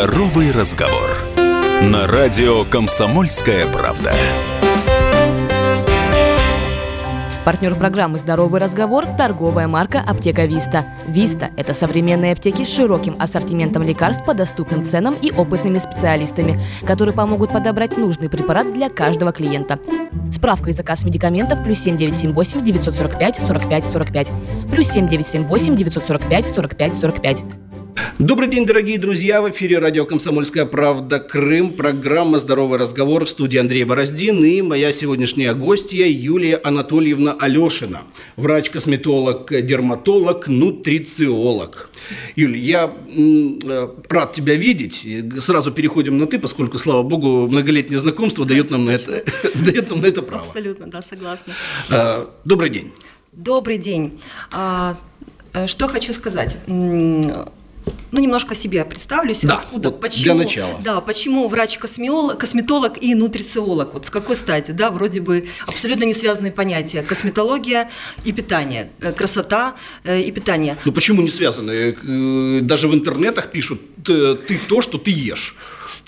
Здоровый разговор. На радио «Комсомольская правда». Партнер программы «Здоровый разговор» – торговая марка «Аптека Виста». Виста – это современные аптеки с широким ассортиментом лекарств по доступным ценам и опытными специалистами, которые помогут подобрать нужный препарат для каждого клиента. Справка и заказ медикаментов плюс 7978 945 45 45 плюс 7978 945 45 45. Добрый день, дорогие друзья! В эфире радио «Комсомольская правда. Крым». Программа «Здоровый разговор» в студии Андрей Бороздин и моя сегодняшняя гостья Юлия Анатольевна Алешина. Врач-косметолог, дерматолог, нутрициолог. Юль, я э, рад тебя видеть. Сразу переходим на «ты», поскольку, слава богу, многолетнее знакомство дает нам на это, дает нам на это право. Абсолютно, да, согласна. Э, добрый день. Добрый день. А, э, что хочу сказать ну, немножко себе представлюсь. Да, откуда, вот почему, для начала. Да, почему врач-косметолог косметолог и нутрициолог? Вот с какой стати? Да, вроде бы абсолютно не связанные понятия. Косметология и питание, э, красота э, и питание. Ну, почему не связаны? Э, даже в интернетах пишут, ты то, что ты ешь.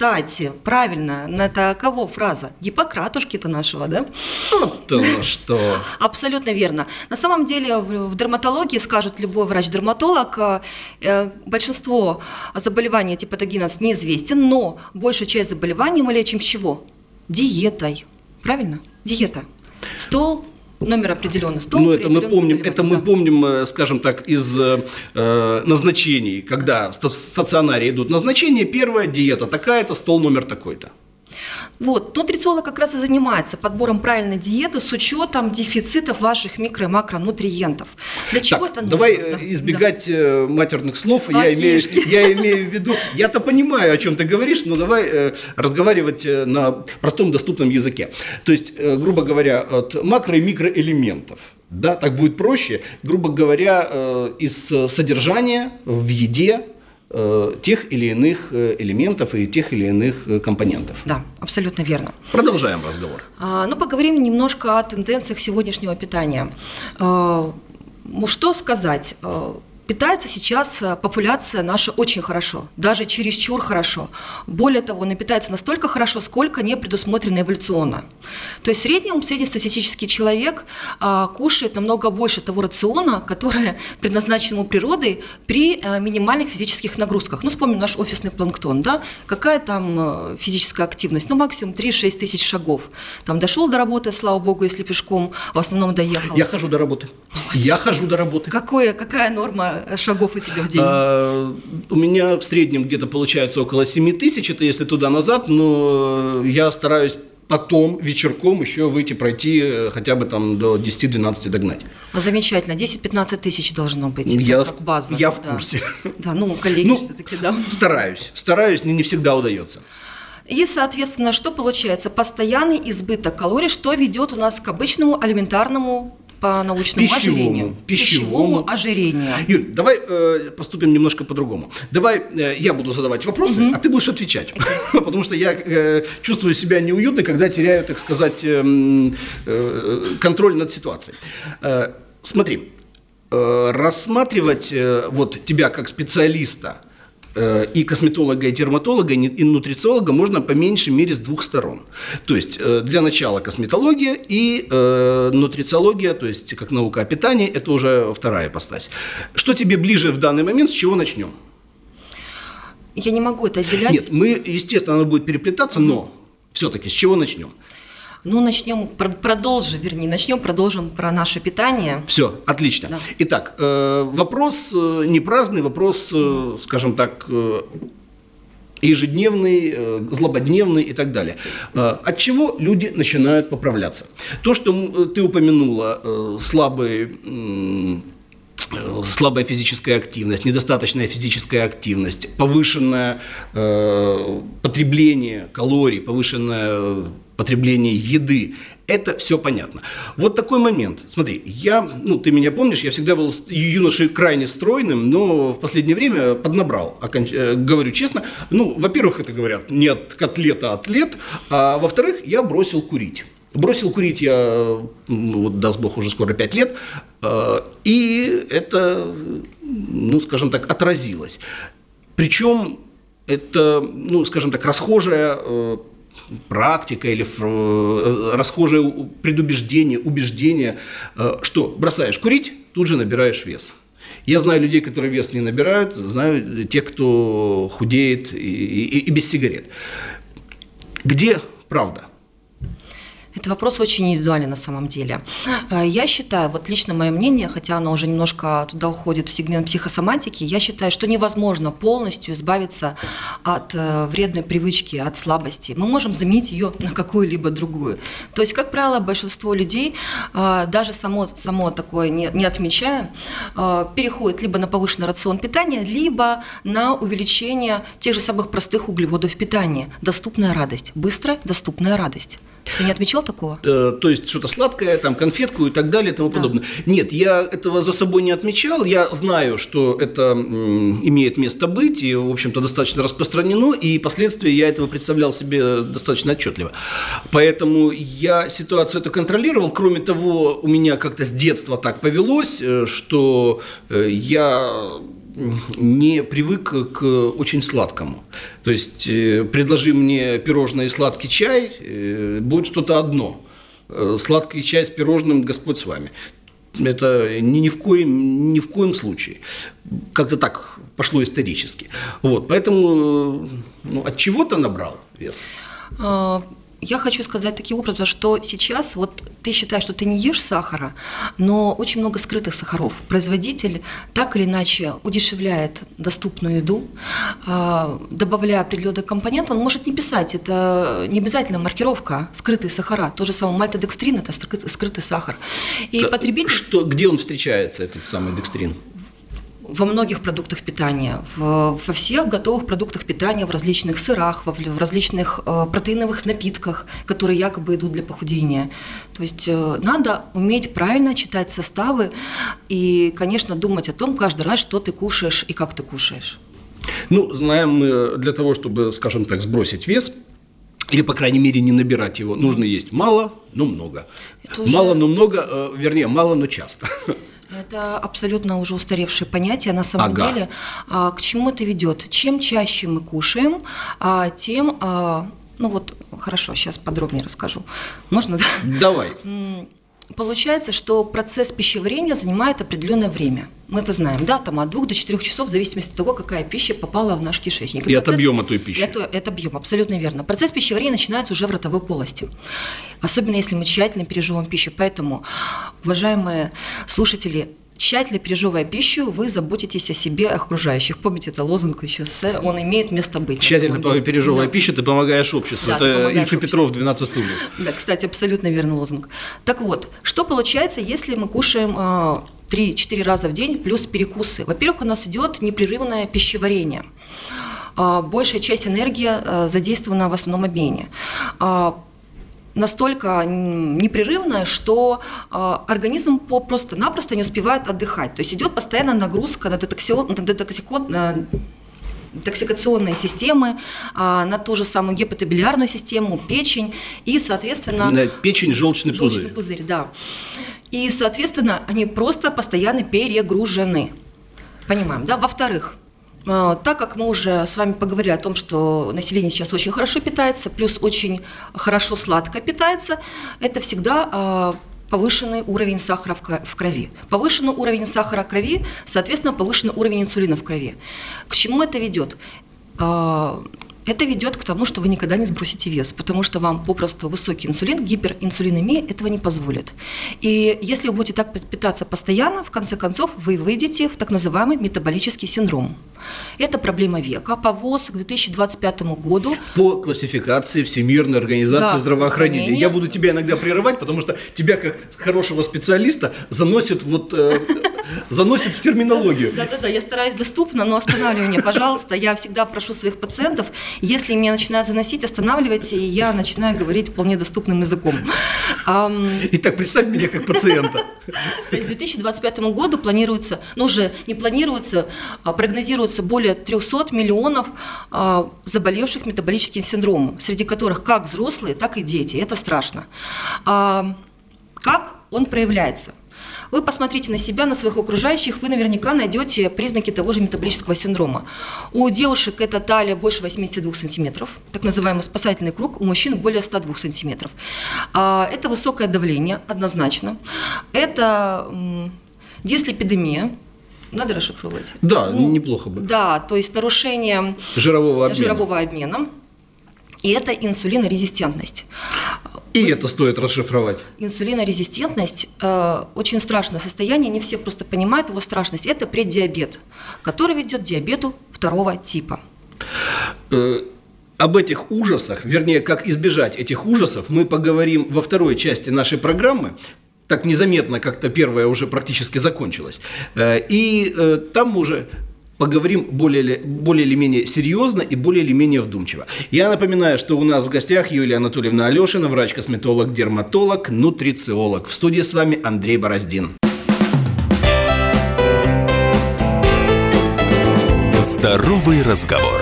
Кстати, правильно, это кого фраза? Гиппократушки-то нашего, да? Оно что. Абсолютно верно. На самом деле в дерматологии, скажет любой врач-дерматолог, э, большинство заболеваний типа типатогенез неизвестен, но большая часть заболеваний мы лечим чего? Диетой. Правильно? Диета. Стол, номер определенный стол. Ну, это мы помним, это мы да. помним, э, скажем так, из э, назначений, когда в стационаре идут назначения, первая диета такая-то, стол номер такой-то. Вот, нутрициолог как раз и занимается подбором правильной диеты с учетом дефицитов ваших микро- и макронутриентов. Для чего так, это нужно? Давай да. избегать да. матерных слов. Я имею, я имею в виду, я-то понимаю, о чем ты говоришь, но давай э, разговаривать э, на простом доступном языке. То есть, э, грубо говоря, от макро- и микроэлементов. Да, так будет проще. Грубо говоря, э, из содержания в еде Э, тех или иных э, элементов и тех или иных э, компонентов. Да, абсолютно верно. Продолжаем разговор. А, ну, поговорим немножко о тенденциях сегодняшнего питания. А, что сказать? Питается сейчас э, популяция наша очень хорошо, даже чересчур хорошо. Более того, она питается настолько хорошо, сколько не предусмотрено эволюционно. То есть в среднем среднестатистический человек а, кушает намного больше того рациона, который предназначен ему природой при а, минимальных физических нагрузках. Ну, вспомним наш офисный планктон, да? Какая там физическая активность? Ну, максимум 3-6 тысяч шагов. Там дошел до работы, слава богу, если пешком, в основном доехал. Я хожу до работы. Я хожу до работы. Какое, какая норма шагов у тебя в день? А, у меня в среднем где-то получается около 7 тысяч, это если туда-назад, но я стараюсь потом вечерком еще выйти пройти э, хотя бы там до 10-12 догнать. Ну, замечательно, 10-15 тысяч должно быть, я, как база. Я в курсе. Да, ну, коллеги ну, все-таки, да. Стараюсь, стараюсь, не, не всегда удается. И, соответственно, что получается? Постоянный избыток калорий, что ведет у нас к обычному алиментарному по научному пищевому, ожирению. Пищевому, ожирению. Юль, давай э, поступим немножко по-другому. Давай э, я буду задавать вопросы, угу. а ты будешь отвечать. Okay. Потому что я э, чувствую себя неуютно, когда теряю, так сказать, э, э, контроль над ситуацией. Э, смотри, э, рассматривать э, вот тебя как специалиста и косметолога, и дерматолога, и нутрициолога можно по меньшей мере с двух сторон. То есть э, для начала косметология и э, нутрициология, то есть как наука о питании, это уже вторая постась. Что тебе ближе в данный момент, с чего начнем? Я не могу это отделять. Нет, мы, естественно, оно будет переплетаться, но все-таки с чего начнем? Ну, начнем, продолжим, вернее, начнем, продолжим про наше питание. Все, отлично. Да. Итак, э, вопрос э, не праздный, вопрос, э, скажем так, ежедневный, злободневный и так далее. От чего люди начинают поправляться? То, что ты упомянула, слабый слабая физическая активность, недостаточная физическая активность, повышенное э, потребление калорий, повышенное потребление еды. Это все понятно. Вот такой момент. Смотри, я, ну, ты меня помнишь, я всегда был юношей крайне стройным, но в последнее время поднабрал, оконч... Э, говорю честно. Ну, во-первых, это говорят не от котлета, а атлет, а во-вторых, я бросил курить. Бросил курить я, вот, даст бог, уже скоро 5 лет, э, и это, ну, скажем так, отразилось. Причем это, ну, скажем так, расхожая э, практика или э, расхожее предубеждение, убеждение, э, что бросаешь курить, тут же набираешь вес. Я знаю людей, которые вес не набирают, знаю тех, кто худеет и, и, и без сигарет. Где правда? Это вопрос очень индивидуальный на самом деле. Э, я считаю, вот лично мое мнение, хотя оно уже немножко туда уходит в сегмент психосоматики, я считаю, что невозможно полностью избавиться от э, вредной привычки, от слабости. Мы можем заменить ее на какую-либо другую. То есть, как правило, большинство людей, э, даже само, само такое не, не отмечая, переходит либо на повышенный рацион питания, либо на увеличение тех же самых простых углеводов питания. Доступная радость, быстрая доступная радость. Ты не отмечал такого? Э, то есть что-то сладкое, там конфетку и так далее и тому да. подобное. Нет, я этого за собой не отмечал. Я знаю, что это имеет место быть и, в общем-то, достаточно распространено, и последствия я этого представлял себе достаточно отчетливо. Поэтому я ситуацию это контролировал. Кроме того, у меня как-то с детства так повелось, э, что э, я не привык к очень сладкому. То есть э, предложи мне пирожное и сладкий чай, э, будет что-то одно. Э, сладкий чай с пирожным, Господь с вами. Это ни, ни, в коем, ни в коем случае. Как-то так пошло исторически. Вот, поэтому ну, от чего-то набрал вес. Я хочу сказать таким образом, что сейчас вот ты считаешь, что ты не ешь сахара, но очень много скрытых сахаров. Производитель так или иначе удешевляет доступную еду, а, добавляя определенный компонент, он может не писать, это не обязательно маркировка, скрытые сахара. То же самое мальтодекстрин – это скрытый сахар. И потребитель... Что, где он встречается, этот самый декстрин? Во многих продуктах питания, в, во всех готовых продуктах питания, в различных сырах, в, в различных э, протеиновых напитках, которые якобы идут для похудения. То есть э, надо уметь правильно читать составы и, конечно, думать о том каждый раз, что ты кушаешь и как ты кушаешь. Ну, знаем мы, для того, чтобы, скажем так, сбросить вес, или, по крайней мере, не набирать его, нужно есть мало, но много. Это уже... Мало, но много, э, вернее, мало, но часто. Это абсолютно уже устаревшее понятие. На самом ага. деле, а, к чему это ведет? Чем чаще мы кушаем, а, тем, а, ну вот, хорошо, сейчас подробнее расскажу. Можно? Давай. Получается, что процесс пищеварения занимает определенное время. Мы это знаем, да, там от двух до четырех часов, в зависимости от того, какая пища попала в наш кишечник. И, и процесс, от объема той пищи. Это, это объем, абсолютно верно. Процесс пищеварения начинается уже в ротовой полости. Особенно если мы тщательно переживаем пищу. Поэтому, уважаемые слушатели, тщательно переживая пищу, вы заботитесь о себе, о окружающих. Помните, это лозунг еще СССР, он имеет место быть. Тщательно переживая да. пищу, ты помогаешь обществу. Да, это Ильфа Петров, 12 стульев. Да, кстати, абсолютно верный лозунг. Так вот, что получается, если мы кушаем 3-4 а, раза в день плюс перекусы? Во-первых, у нас идет непрерывное пищеварение а, большая часть энергии а, задействована в основном обмене настолько непрерывная, что э, организм просто-напросто не успевает отдыхать. То есть идет постоянная нагрузка на, детоксион, на, детоксикон, на токсикационные системы, а, на ту же самую гепатобилиарную систему, печень и, соответственно... На печень, желчный, желчный пузырь. пузырь. да. И, соответственно, они просто постоянно перегружены. Понимаем, да? Во-вторых, а, так как мы уже с вами поговорили о том, что население сейчас очень хорошо питается, плюс очень хорошо сладко питается, это всегда а, повышенный уровень сахара в крови. Повышенный уровень сахара в крови, соответственно, повышенный уровень инсулина в крови. К чему это ведет? Это ведет к тому, что вы никогда не сбросите вес, потому что вам попросту высокий инсулин, гиперинсулинемия этого не позволит. И если вы будете так питаться постоянно, в конце концов вы выйдете в так называемый метаболический синдром. Это проблема века. По ВОЗ к 2025 году... По классификации Всемирной организации да, здравоохранения. Я буду тебя иногда прерывать, потому что тебя, как хорошего специалиста, заносит вот... Э, заносит в терминологию. Да-да-да, я стараюсь доступно, но останавливай меня, пожалуйста. Я всегда прошу своих пациентов, если меня начинают заносить, останавливайте, и я начинаю говорить вполне доступным языком. Итак, представь меня как пациента. К 2025 году планируется, ну уже не планируется, а прогнозируется более 300 миллионов а, заболевших метаболическим синдромом, среди которых как взрослые, так и дети. Это страшно. А, как он проявляется? Вы посмотрите на себя, на своих окружающих, вы наверняка найдете признаки того же метаболического синдрома. У девушек это талия больше 82 сантиметров, так называемый спасательный круг, у мужчин более 102 сантиметров. А, это высокое давление, однозначно. Это дислепидемия, надо расшифровывать? Да, ну, неплохо бы. Да, то есть нарушение жирового обмена. Жирового обмена. И это инсулинорезистентность. И это стоит расшифровать. Инсулинорезистентность э, очень страшное состояние, не все просто понимают его страшность. Это преддиабет, который ведет к диабету второго типа. Э, об этих ужасах, вернее, как избежать этих ужасов, мы поговорим во второй части нашей программы так незаметно как-то первая уже практически закончилась. Э, и э, там уже поговорим более, более или менее серьезно и более или менее вдумчиво. Я напоминаю, что у нас в гостях Юлия Анатольевна Алешина, врач-косметолог, дерматолог, нутрициолог. В студии с вами Андрей Бороздин. Здоровый разговор.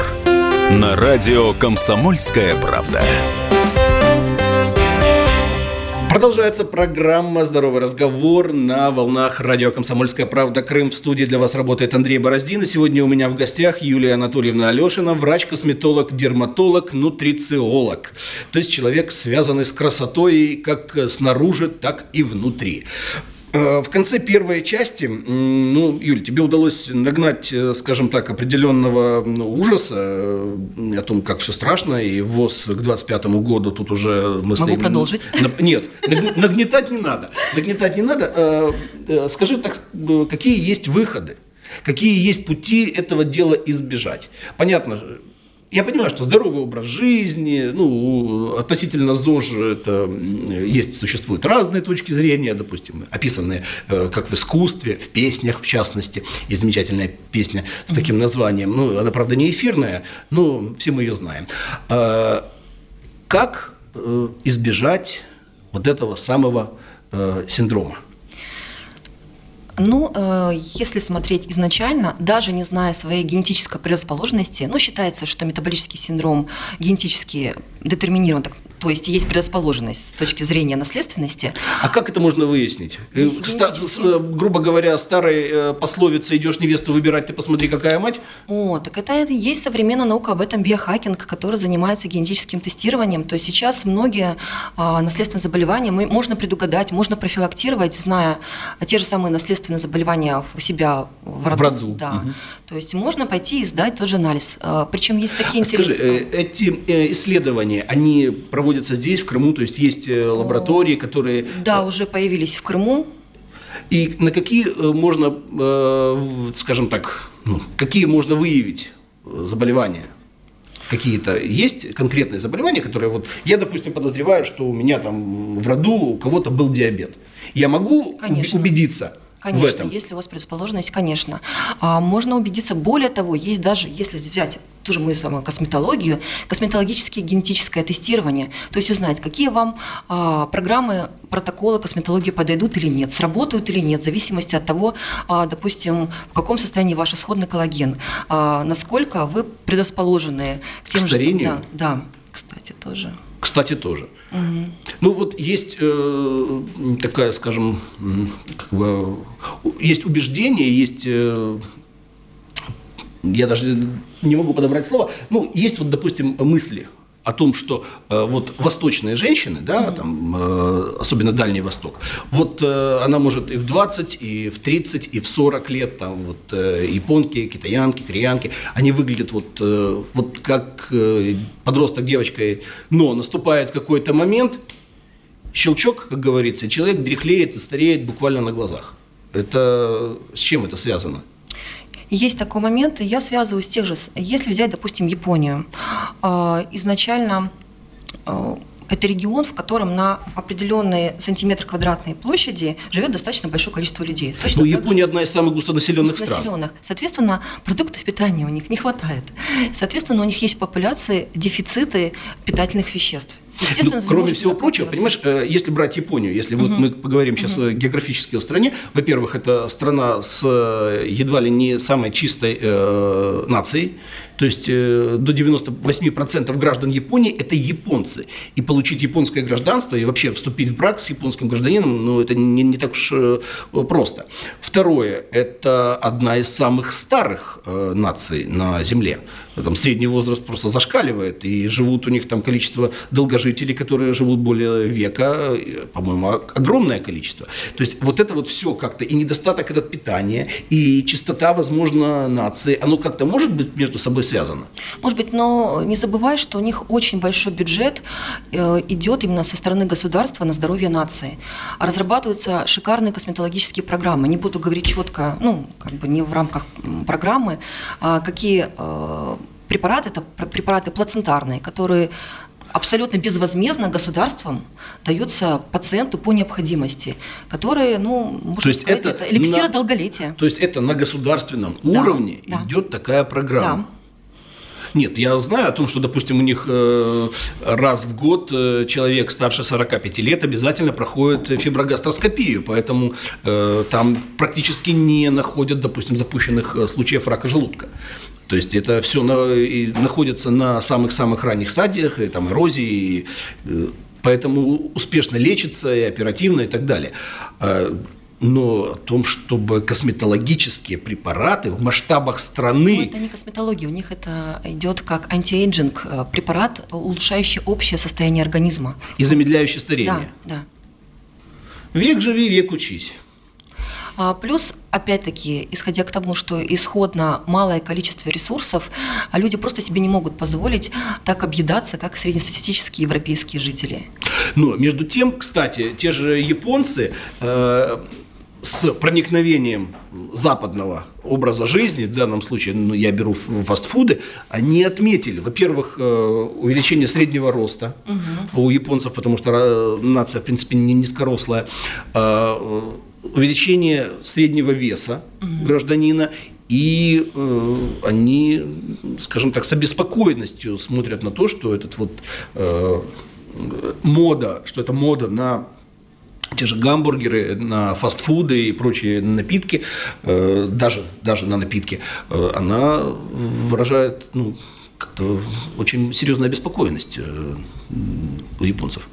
На радио «Комсомольская правда». Продолжается программа «Здоровый разговор» на волнах радио «Комсомольская правда. Крым». В студии для вас работает Андрей Бороздин. И сегодня у меня в гостях Юлия Анатольевна Алешина, врач-косметолог, дерматолог, нутрициолог. То есть человек, связанный с красотой как снаружи, так и внутри. Э, в конце первой части, ну, Юль, тебе удалось нагнать, э, скажем так, определенного ну, ужаса э, о том, как все страшно, и ВОЗ к 25 году тут уже мы Могу стоим... продолжить? Нет, нагнетать не надо. Нагнетать не надо. Скажи, так, какие есть выходы? Какие есть пути этого дела избежать? Понятно, я понимаю, что здоровый образ жизни, ну, относительно ЗОЖ это есть, существуют разные точки зрения, допустим, описанные э, как в искусстве, в песнях в частности. Есть замечательная песня с таким названием. Ну, она, правда, не эфирная, но все мы ее знаем. А, как э, избежать вот этого самого э, синдрома? Ну, э, если смотреть изначально, даже не зная своей генетической предрасположенности, ну, считается, что метаболический синдром генетически детерминирован, так то есть есть предрасположенность с точки зрения наследственности. А как это можно выяснить? Э, Ста- э, грубо говоря, старой э, пословице «идешь невесту выбирать, ты посмотри, какая мать»? О, так это есть современная наука об этом, биохакинг, который занимается генетическим тестированием. То есть сейчас многие а, наследственные заболевания можно предугадать, можно профилактировать, зная те же самые наследственные заболевания у себя в роду. В роду. Да. Угу. То есть можно пойти и сдать тот же анализ. А, причем есть такие интересные... Скажи, эти исследования, они проводятся проводятся здесь, в Крыму, то есть есть э, лаборатории, которые... Да, уже появились в Крыму. И на какие э, можно, э, скажем так, ну, какие можно выявить заболевания? Какие-то есть конкретные заболевания, которые вот... Я, допустим, подозреваю, что у меня там в роду у кого-то был диабет. Я могу Конечно. убедиться, Конечно, в этом. если у вас предрасположенность, конечно. А, можно убедиться, более того, есть даже, если взять ту же мою самую косметологию, косметологическое генетическое тестирование, то есть узнать, какие вам а, программы, протоколы косметологии подойдут или нет, сработают или нет, в зависимости от того, а, допустим, в каком состоянии ваш исходный коллаген, а, насколько вы предрасположены к тем к старению? же... Да, да, кстати, тоже. Кстати, тоже. Ну вот есть э, такая, скажем, как бы, есть убеждение, есть, э, я даже не могу подобрать слово, ну есть вот, допустим, мысли о том, что э, вот восточные женщины, да, там, э, особенно Дальний Восток, вот э, она может и в 20, и в 30, и в 40 лет, там, вот, э, японки, китаянки, кореянки, они выглядят вот, э, вот как э, подросток девочкой, но наступает какой-то момент, щелчок, как говорится, человек дряхлеет и стареет буквально на глазах. Это с чем это связано? Есть такой момент, я связываю с тех же, если взять, допустим, Японию, а, изначально а, это регион, в котором на определенные сантиметры квадратной площади живет достаточно большое количество людей. Точно ну, Япония одна из самых густонаселенных, густонаселенных стран. Соответственно, продуктов питания у них не хватает. Соответственно, у них есть в популяции дефициты питательных веществ. Ну, кроме всего прочего, понимаешь, э, если брать Японию, если угу. вот мы поговорим сейчас угу. географически о стране, во-первых, это страна с э, едва ли не самой чистой э, нацией, то есть э, до 98% граждан Японии – это японцы. И получить японское гражданство и вообще вступить в брак с японским гражданином, ну, это не, не так уж э, просто. Второе – это одна из самых старых э, наций на Земле. Там средний возраст просто зашкаливает, и живут у них там количество долгожителей, которые живут более века, по-моему, огромное количество. То есть вот это вот все как-то, и недостаток этот питания, и чистота, возможно, нации, оно как-то может быть между собой связано? Может быть, но не забывай, что у них очень большой бюджет э, идет именно со стороны государства на здоровье нации. Разрабатываются шикарные косметологические программы. Не буду говорить четко, ну, как бы не в рамках программы, а какие э, препараты, это препараты плацентарные, которые абсолютно безвозмездно государством даются пациенту по необходимости, которые, ну, можно то есть сказать, это, это эликсир на, долголетия. То есть это на государственном да, уровне да. идет такая программа. Да. Нет, я знаю о том, что, допустим, у них э, раз в год э, человек старше 45 лет обязательно проходит фиброгастроскопию, поэтому э, там практически не находят, допустим, запущенных случаев рака желудка. То есть это все на, и находится на самых-самых ранних стадиях, и, там эрозии, и, поэтому успешно лечится и оперативно и так далее но о том, чтобы косметологические препараты в масштабах страны... Ну, это не косметология, у них это идет как anti-aging э, препарат, улучшающий общее состояние организма. И замедляющий старение. Да, да. Век живи, век учись. А, плюс, опять-таки, исходя к тому, что исходно малое количество ресурсов, а люди просто себе не могут позволить так объедаться, как среднестатистические европейские жители. Но между тем, кстати, те же японцы э, с проникновением западного образа жизни, в данном случае ну, я беру фастфуды, они отметили, во-первых, э, увеличение среднего роста угу. у японцев, потому что нация, в принципе, не низкорослая, увеличение среднего веса угу. гражданина и э, они, скажем так, с обеспокоенностью смотрят на то, что этот вот э, мода, что это мода на те же гамбургеры, на фастфуды и прочие напитки, э, даже, даже на напитки, э, она выражает ну, очень серьезную обеспокоенность э, у японцев.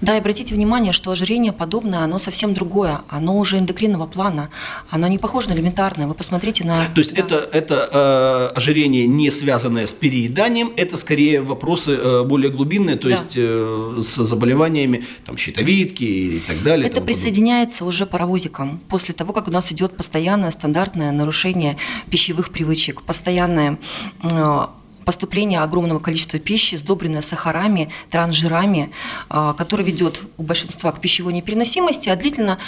Да, и обратите внимание, что ожирение подобное, оно совсем другое. Оно уже эндокринного плана. Оно не похоже на элементарное. Вы посмотрите на... То есть да. это, это э, ожирение, не связанное с перееданием, это скорее вопросы э, более глубинные, то да. есть э, с заболеваниями там, щитовидки и так далее. Это присоединяется уже паровозиком после того, как у нас идет постоянное стандартное нарушение пищевых привычек, постоянное э, поступление огромного количества пищи, сдобренное сахарами, трансжирами, а, который ведет у большинства к пищевой непереносимости, а длительно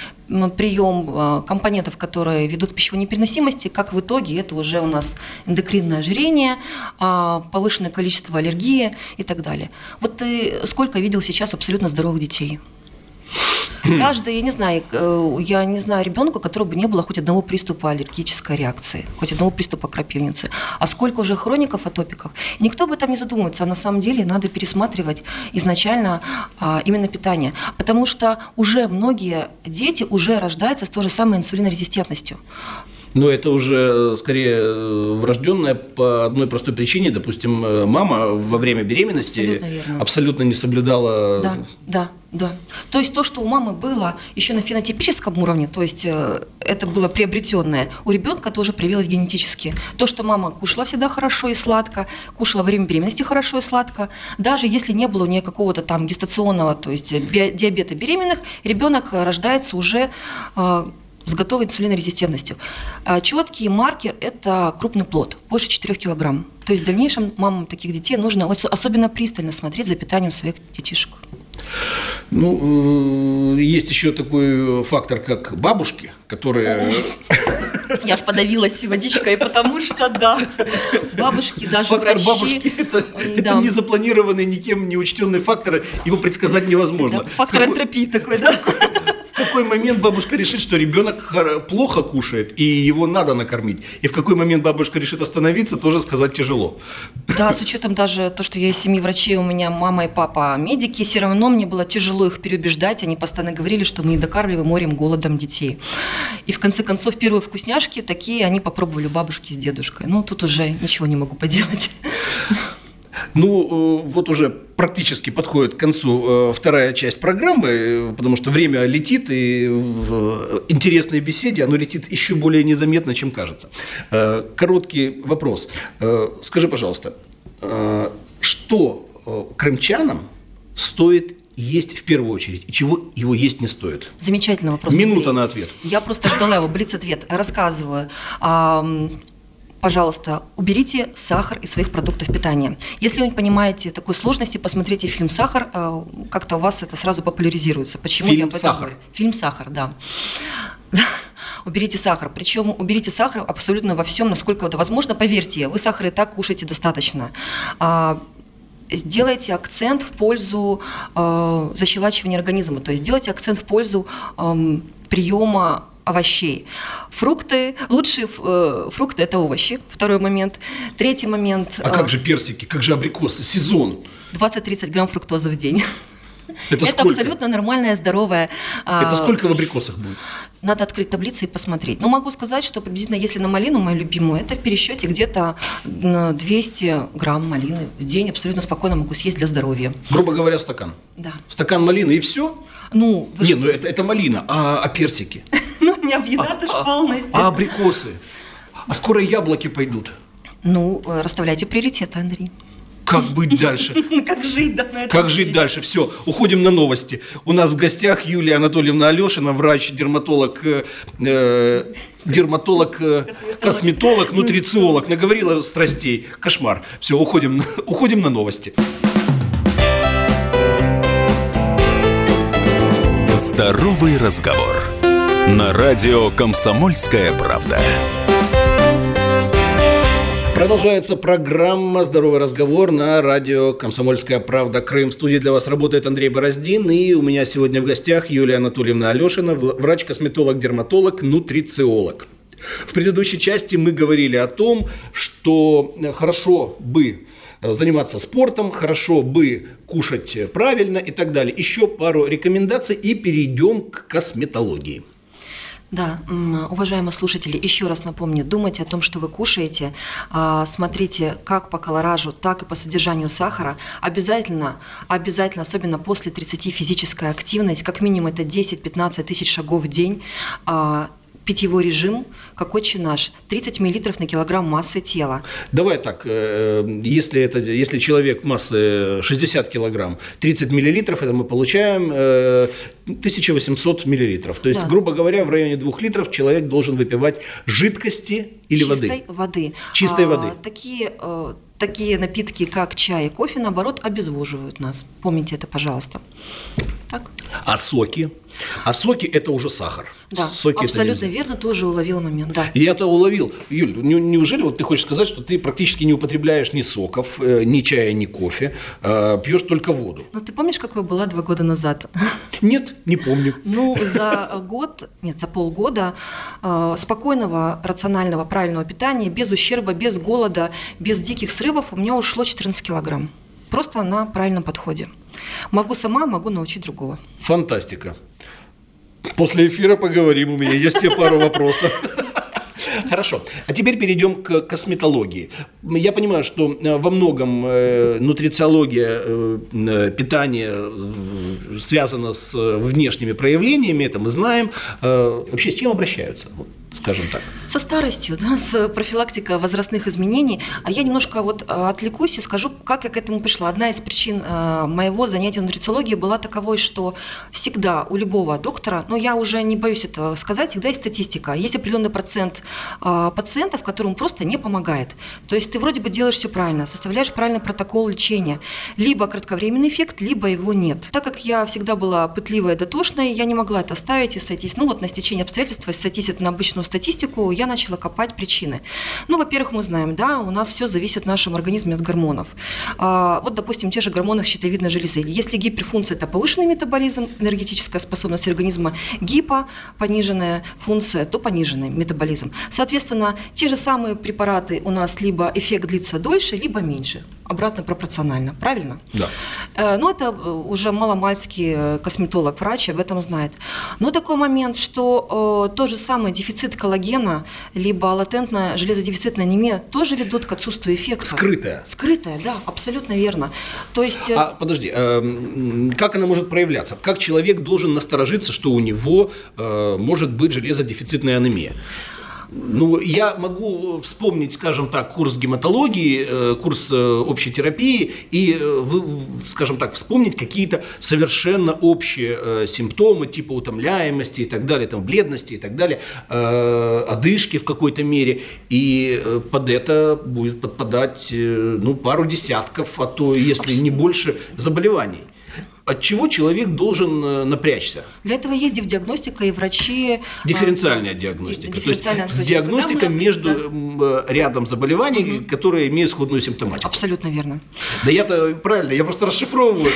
прием а, компонентов, которые ведут к пищевой непереносимости, как в итоге это уже у нас эндокринное ожирение, а, повышенное количество аллергии и так далее. Вот ты сколько видел сейчас абсолютно здоровых детей? Каждый, я не знаю, э, я не знаю ребенка, у которого бы не было хоть одного приступа аллергической реакции, хоть одного приступа крапивницы. А сколько уже хроников атопиков? И никто об этом не задумывается. А на самом деле надо пересматривать изначально а, именно питание. Потому что уже многие дети уже рождаются с той же самой инсулинорезистентностью. Но это уже э, скорее э, врожденное по одной простой причине. Допустим, э, мама во время беременности абсолютно, абсолютно не соблюдала. Да, да, да. То есть то, что у мамы было еще на фенотипическом уровне, то есть это было приобретенное, у ребенка тоже проявилось генетически. То, что мама кушала всегда хорошо и сладко, кушала во время беременности хорошо и сладко, даже если не было у нее какого-то там гестационного, то есть диабета беременных, ребенок рождается уже с готовой инсулинорезистентностью. А четкий маркер – это крупный плод, больше 4 килограмм. То есть в дальнейшем мамам таких детей нужно особенно пристально смотреть за питанием своих детишек. Ну, э, есть еще такой фактор, как бабушки, которые... Я ж подавилась водичкой, потому что, да, бабушки, даже фактор врачи... бабушки – это, да. это незапланированный, никем не учтенный фактор, его предсказать невозможно. Да, фактор энтропии такой, да? В какой момент бабушка решит, что ребенок плохо кушает, и его надо накормить? И в какой момент бабушка решит остановиться, тоже сказать тяжело. Да, с учетом даже то, что я из семьи врачей, у меня мама и папа медики, все равно мне было тяжело их переубеждать. Они постоянно говорили, что мы не докармливаем морем голодом детей. И в конце концов, первые вкусняшки такие они попробовали бабушки с дедушкой. Ну, тут уже ничего не могу поделать. Ну, э, вот уже практически подходит к концу э, вторая часть программы, э, потому что время летит, и в интересной беседе оно летит еще более незаметно, чем кажется. Короткий вопрос. Скажи, пожалуйста, что крымчанам стоит есть в первую очередь, и чего его есть не стоит? Замечательный вопрос. Минута Андрей. на ответ. Я просто ждала его, блиц-ответ. Рассказываю пожалуйста, уберите сахар из своих продуктов питания. Если вы не понимаете такой сложности, посмотрите фильм «Сахар», э, как-то у вас это сразу популяризируется. Почему фильм я «Сахар»? Говорю? Фильм «Сахар», да. уберите сахар. Причем уберите сахар абсолютно во всем, насколько это возможно. Поверьте, вы сахара и так кушаете достаточно а, сделайте акцент в пользу э, защелачивания организма, то есть сделайте акцент в пользу э, приема овощей. Фрукты, лучшие э, фрукты – это овощи, второй момент. Третий момент… А как э, же персики, как же абрикосы, сезон? 20-30 грамм фруктозы в день. Это, это абсолютно нормальная, здоровая. А, это сколько в абрикосах будет? Надо открыть таблицы и посмотреть. Но могу сказать, что приблизительно, если на малину, мою любимую, это в пересчете где-то 200 грамм малины в день абсолютно спокойно могу съесть для здоровья. Грубо говоря, стакан? Да. Стакан малины и все? Ну, вы Не, ну это, это малина, а, а персики? Ну, не объедаться а, ж полностью. А, а абрикосы? А скоро яблоки пойдут? Ну, э, расставляйте приоритеты, Андрей. Как быть дальше? Как жить, да, на Как жить дальше? Все, уходим на новости. У нас в гостях Юлия Анатольевна Алешина, врач-дерматолог, э, э дерматолог, э, косметолог, нутрициолог. Наговорила страстей. Кошмар. Все, уходим, уходим на новости. Здоровый разговор. На радио «Комсомольская правда». Продолжается программа «Здоровый разговор» на радио «Комсомольская правда. Крым». В студии для вас работает Андрей Бороздин. И у меня сегодня в гостях Юлия Анатольевна Алешина, врач-косметолог, дерматолог, нутрициолог. В предыдущей части мы говорили о том, что хорошо бы заниматься спортом, хорошо бы кушать правильно и так далее. Еще пару рекомендаций и перейдем к косметологии. Да, уважаемые слушатели, еще раз напомню, думайте о том, что вы кушаете, а, смотрите как по колоражу, так и по содержанию сахара. Обязательно, обязательно, особенно после 30 физическая активность, как минимум это 10-15 тысяч шагов в день, а, питьевой режим, как отче наш, 30 мл на килограмм массы тела. Давай так, э, если, это, если человек массы 60 килограмм, 30 миллилитров, это мы получаем 1800 э, миллилитров. То есть, да. грубо говоря, в районе 2 литров человек должен выпивать жидкости или Чистой воды. воды. Чистой а, воды. Такие э, такие напитки, как чай и кофе, наоборот, обезвоживают нас. Помните это, пожалуйста. Так. А соки? А соки – это уже сахар. Да, соки абсолютно верно, тоже уловил момент. Да. И это уловил. Юль, неужели вот ты хочешь сказать, что ты практически не употребляешь ни соков, э, ни чая, ни кофе, а пьешь только воду? Ну, ты помнишь, какой была два года назад? Нет, не помню. Ну, за год, нет, за полгода э, спокойного, рационального, правильного питания, без ущерба, без голода, без диких срывов у меня ушло 14 килограмм. Просто на правильном подходе. Могу сама, могу научить другого. Фантастика. После эфира поговорим, у меня есть тебе пару вопросов. Хорошо. А теперь перейдем к косметологии. Я понимаю, что э, во многом э, нутрициология э, питания связана с внешними проявлениями, это мы знаем. Вообще с чем обращаются? скажем так? Со старостью, да, с профилактикой возрастных изменений. А я немножко вот э, отвлекусь и скажу, как я к этому пришла. Одна из причин э, моего занятия нутрициологией была таковой, что всегда у любого доктора, но я уже не боюсь это сказать, всегда есть статистика. Есть определенный процент э, пациентов, которым просто не помогает. То есть ты вроде бы делаешь все правильно, составляешь правильный протокол лечения. Либо кратковременный эффект, либо его нет. Так как я всегда была пытливая, дотошная, я не могла это оставить и сойтись, ну вот на стечение обстоятельств, сойтись это на обычную статистику, я начала копать причины. Ну, во-первых, мы знаем, да, у нас все зависит в нашем организме от гормонов. А, вот, допустим, те же гормоны щитовидной железы. Если гиперфункция – это повышенный метаболизм, энергетическая способность организма, гипо – пониженная функция, то пониженный метаболизм. Соответственно, те же самые препараты у нас либо эффект длится дольше, либо меньше обратно пропорционально, правильно? Да. Э, ну, это э, уже маломальский э, косметолог, врач об этом знает. Но такой момент, что э, тот же самый дефицит коллагена, либо латентная железодефицитная анемия тоже ведут к отсутствию эффекта. Скрытая. Скрытая, да, абсолютно верно. То есть... А подожди, э, как она может проявляться? Как человек должен насторожиться, что у него э, может быть железодефицитная анемия? Ну, я могу вспомнить, скажем так, курс гематологии, э, курс э, общей терапии и, э, скажем так, вспомнить какие-то совершенно общие симптомы, типа утомляемости и так далее, там, бледности и так далее, одышки в какой-то мере. И под это будет подпадать ну, пару десятков, а то, если не больше, заболеваний. От чего человек должен э, напрячься? Для этого есть диагностика и врачи... э, Дифференциальная ди- диагностика. дифференциальная, то есть когда диагностика мы- между да. э, рядом заболеваний, которые имеют сходную симптоматику. Абсолютно верно. Да я-то правильно, я просто расшифровываю.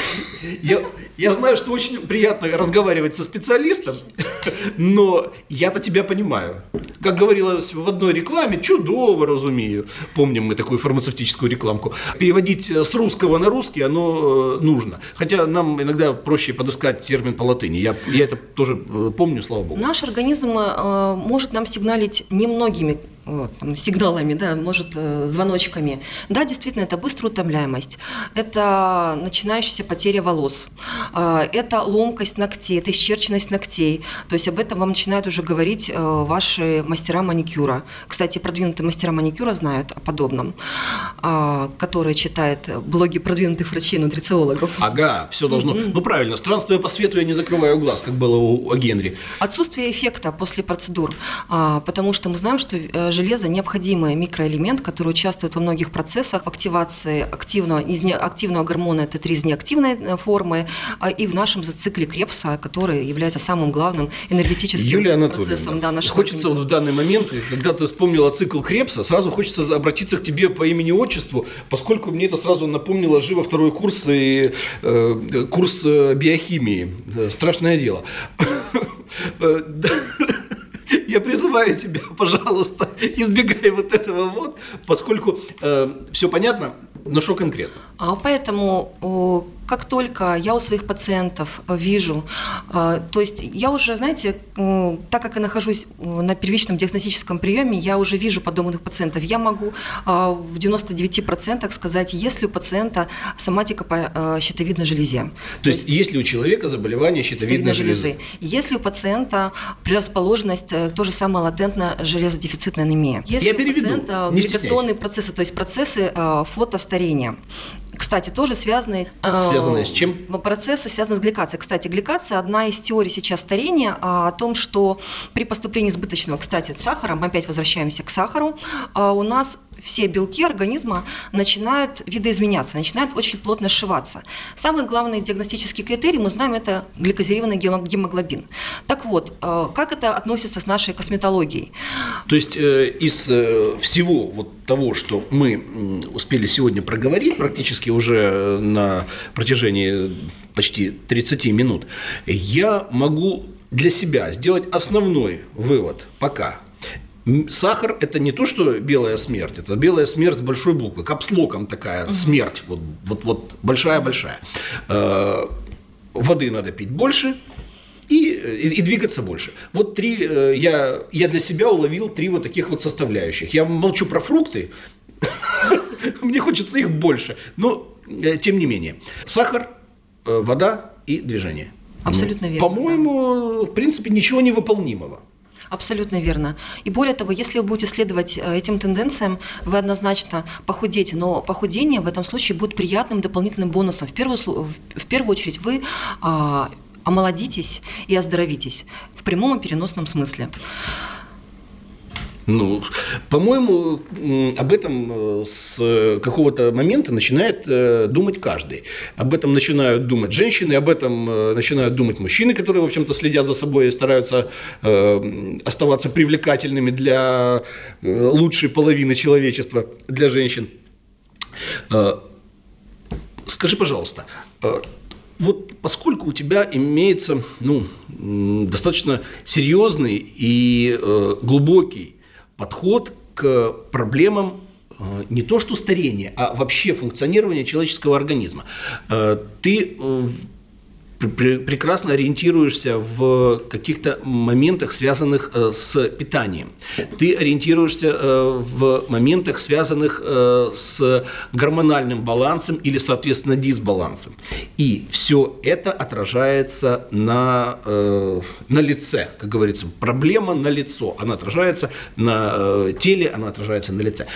Я, я знаю, что очень приятно разговаривать со специалистом, но я-то тебя понимаю. Как говорилось в одной рекламе, чудово разумею. Помним мы такую фармацевтическую рекламку. Переводить с русского на русский оно нужно. Хотя нам иногда проще подыскать термин по латыни. Я, я это тоже э, помню, слава богу. Наш организм э, может нам сигналить немногими там, сигналами, да, может, э, звоночками. Да, действительно, это быстрая утомляемость, это начинающаяся потеря волос, э, это ломкость ногтей, это исчерченность ногтей. То есть об этом вам начинают уже говорить э, ваши мастера маникюра. Кстати, продвинутые мастера маникюра знают о подобном, э, которые читают блоги продвинутых врачей-нутрициологов. Ага, все должно. Ну правильно, странствуя по свету, я не закрываю глаз, как было у, у Генри. Отсутствие эффекта после процедур, потому что мы знаем, что э, железо необходимый микроэлемент, который участвует во многих процессах активации активного, из не- активного гормона Т3 из неактивной э, формы а, и в нашем зацикле Крепса, который является самым главным энергетическим Юлия процессом да, хочется вот в данный момент, когда ты вспомнила цикл Крепса, сразу хочется обратиться к тебе по имени-отчеству, поскольку мне это сразу напомнило живо второй курс и э, курс э, биохимии. Э, Страшное дело. Э. Я призываю тебя, пожалуйста, избегай вот этого вот, поскольку все понятно, но что конкретно? А Поэтому как только я у своих пациентов э, вижу, э, то есть я уже, знаете, так как я нахожусь э, на первичном диагностическом приеме, я уже вижу подобных пациентов. Я могу в 99% сказать, есть ли у пациента соматика по щитовидной железе. То есть, есть ли у человека заболевание щитовидной железы? Есть ли у пациента предрасположенность, то же самое латентная железодефицитная анемия? Есть Я ли у переведу, пациента не процессы, то есть процессы фотостарения? Кстати, тоже связанные... э, Связанные с чем? Процессы связаны с гликацией. Кстати, гликация – одна из теорий сейчас старения а, о том, что при поступлении избыточного, кстати, сахара, мы опять возвращаемся к сахару, а, у нас все белки организма начинают видоизменяться, начинают очень плотно сшиваться. Самый главный диагностический критерий, мы знаем, это гликозированный гемо- гемоглобин. Так вот, э, как это относится с нашей косметологией? То есть э, из э, всего вот того, что мы успели сегодня проговорить, практически уже на протяжении почти 30 минут, я могу для себя сделать основной вывод пока. Сахар – это не то, что белая смерть, это белая смерть с большой буквы, капслоком такая смерть, вот, вот, вот большая-большая. Э, Воды надо пить больше, и, и, и двигаться больше. Вот три, э, я, я для себя уловил три вот таких вот составляющих. Я молчу про фрукты, мне хочется их больше, но э, тем не менее. Сахар, э, вода и движение. Абсолютно верно, По-моему, в принципе, ничего невыполнимого. Абсолютно верно. И более того, если вы будете следовать э, этим тенденциям, вы однозначно похудеете, но похудение в этом случае будет приятным дополнительным бонусом. В первую, в первую очередь вы а, омолодитесь и оздоровитесь в прямом и переносном смысле. Ну, по-моему, об этом э, с какого-то момента начинает э, думать каждый. Об этом начинают думать женщины, об этом э, начинают думать мужчины, которые, в общем-то, следят за собой и стараются оставаться привлекательными для лучшей половины человечества, для женщин. Скажи, пожалуйста, вот поскольку у тебя имеется ну, достаточно серьезный и глубокий подход к проблемам э, не то что старения, а вообще функционирования человеческого организма. Э, ты э, прекрасно ориентируешься в каких-то моментах, связанных э, с питанием. Ты ориентируешься э, в моментах, связанных э, с гормональным балансом или, соответственно, дисбалансом. И все это отражается на, на лице, как говорится. Проблема на лицо. Она отражается на теле, она отражается на лице.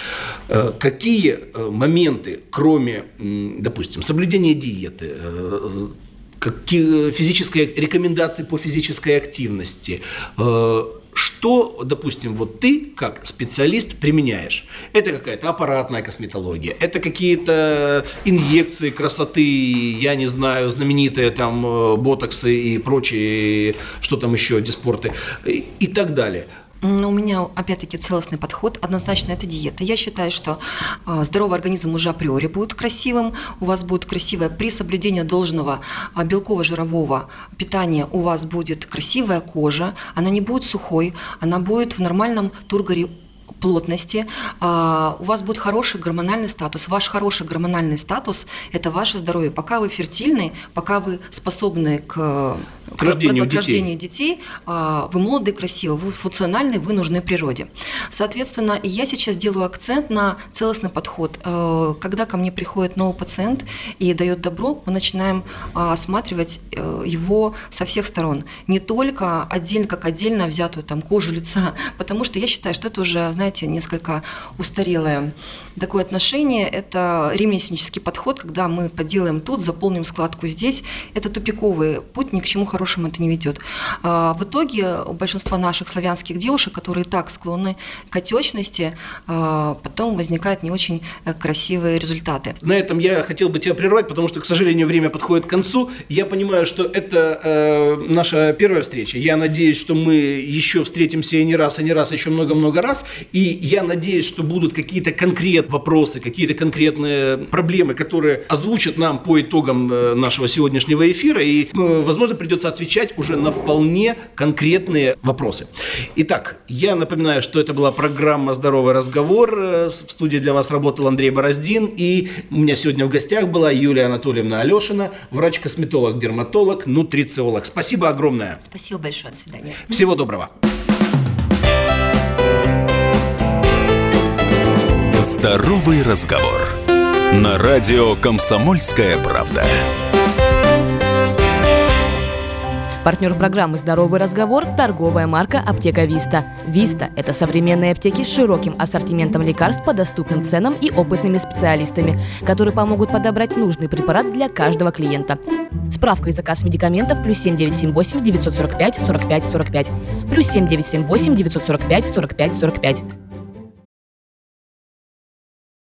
Какие моменты, кроме, допустим, соблюдения диеты, какие физические рекомендации по физической активности, э, что, допустим, вот ты как специалист применяешь? Это какая-то аппаратная косметология, это какие-то инъекции красоты, я не знаю, знаменитые там э, ботоксы и прочие, что там еще, диспорты и так далее. У меня, опять-таки, целостный подход. Однозначно, это диета. Я считаю, что а, здоровый организм уже априори будет красивым. У вас будет красивое при соблюдении должного а, белково-жирового питания. У вас будет красивая кожа. Она не будет сухой. Она будет в нормальном тургоре плотности, а, у вас будет хороший гормональный статус. Ваш хороший гормональный статус – это ваше здоровье. Пока вы фертильны, пока вы способны к, к рождению, к рождению детей, детей, а, вы молоды, красивы, вы функциональны, вы нужны природе. Соответственно, я сейчас делаю акцент на целостный подход. Э, когда ко мне приходит новый пациент и дает добро, мы начинаем а, осматривать э, его со всех сторон. Не только отдельно, как отдельно взятую там, кожу лица, потому что я считаю, что это уже, знаете, несколько устарелое такое отношение. Это ремесленнический подход, когда мы поделаем тут, заполним складку здесь. Это тупиковый путь, ни к чему хорошему это не ведет. А, в итоге у большинства наших славянских девушек, которые так склонны к отечности, а, потом возникают не очень э, красивые результаты. На этом я хотел бы тебя прервать, потому что, к сожалению, время подходит к концу. Я понимаю, что это э, наша первая встреча. Я надеюсь, что мы еще встретимся и не раз, и не раз, еще много-много раз. И я надеюсь, что будут какие-то конкретные вопросы, какие-то конкретные проблемы, которые озвучат нам по итогам э, нашего сегодняшнего эфира. И, возможно, придется отвечать уже на вполне конкретные вопросы. Итак, я напоминаю, что это была программа «Здоровый разговор». Э, в студии для вас работал Андрей Бороздин. И у меня сегодня в гостях была Юлия Анатольевна Алешина, врач-косметолог, дерматолог, нутрициолог. Спасибо огромное. Спасибо большое. До свидания. Всего доброго. Здоровый разговор. На радио «Комсомольская правда». Партнер программы «Здоровый разговор» – торговая марка «Аптека Виста». Виста – это современные аптеки с широким ассортиментом лекарств по доступным ценам и опытными специалистами, которые помогут подобрать нужный препарат для каждого клиента. Справка и заказ медикаментов плюс 7978 945 45 45 плюс 7978 945 45 45.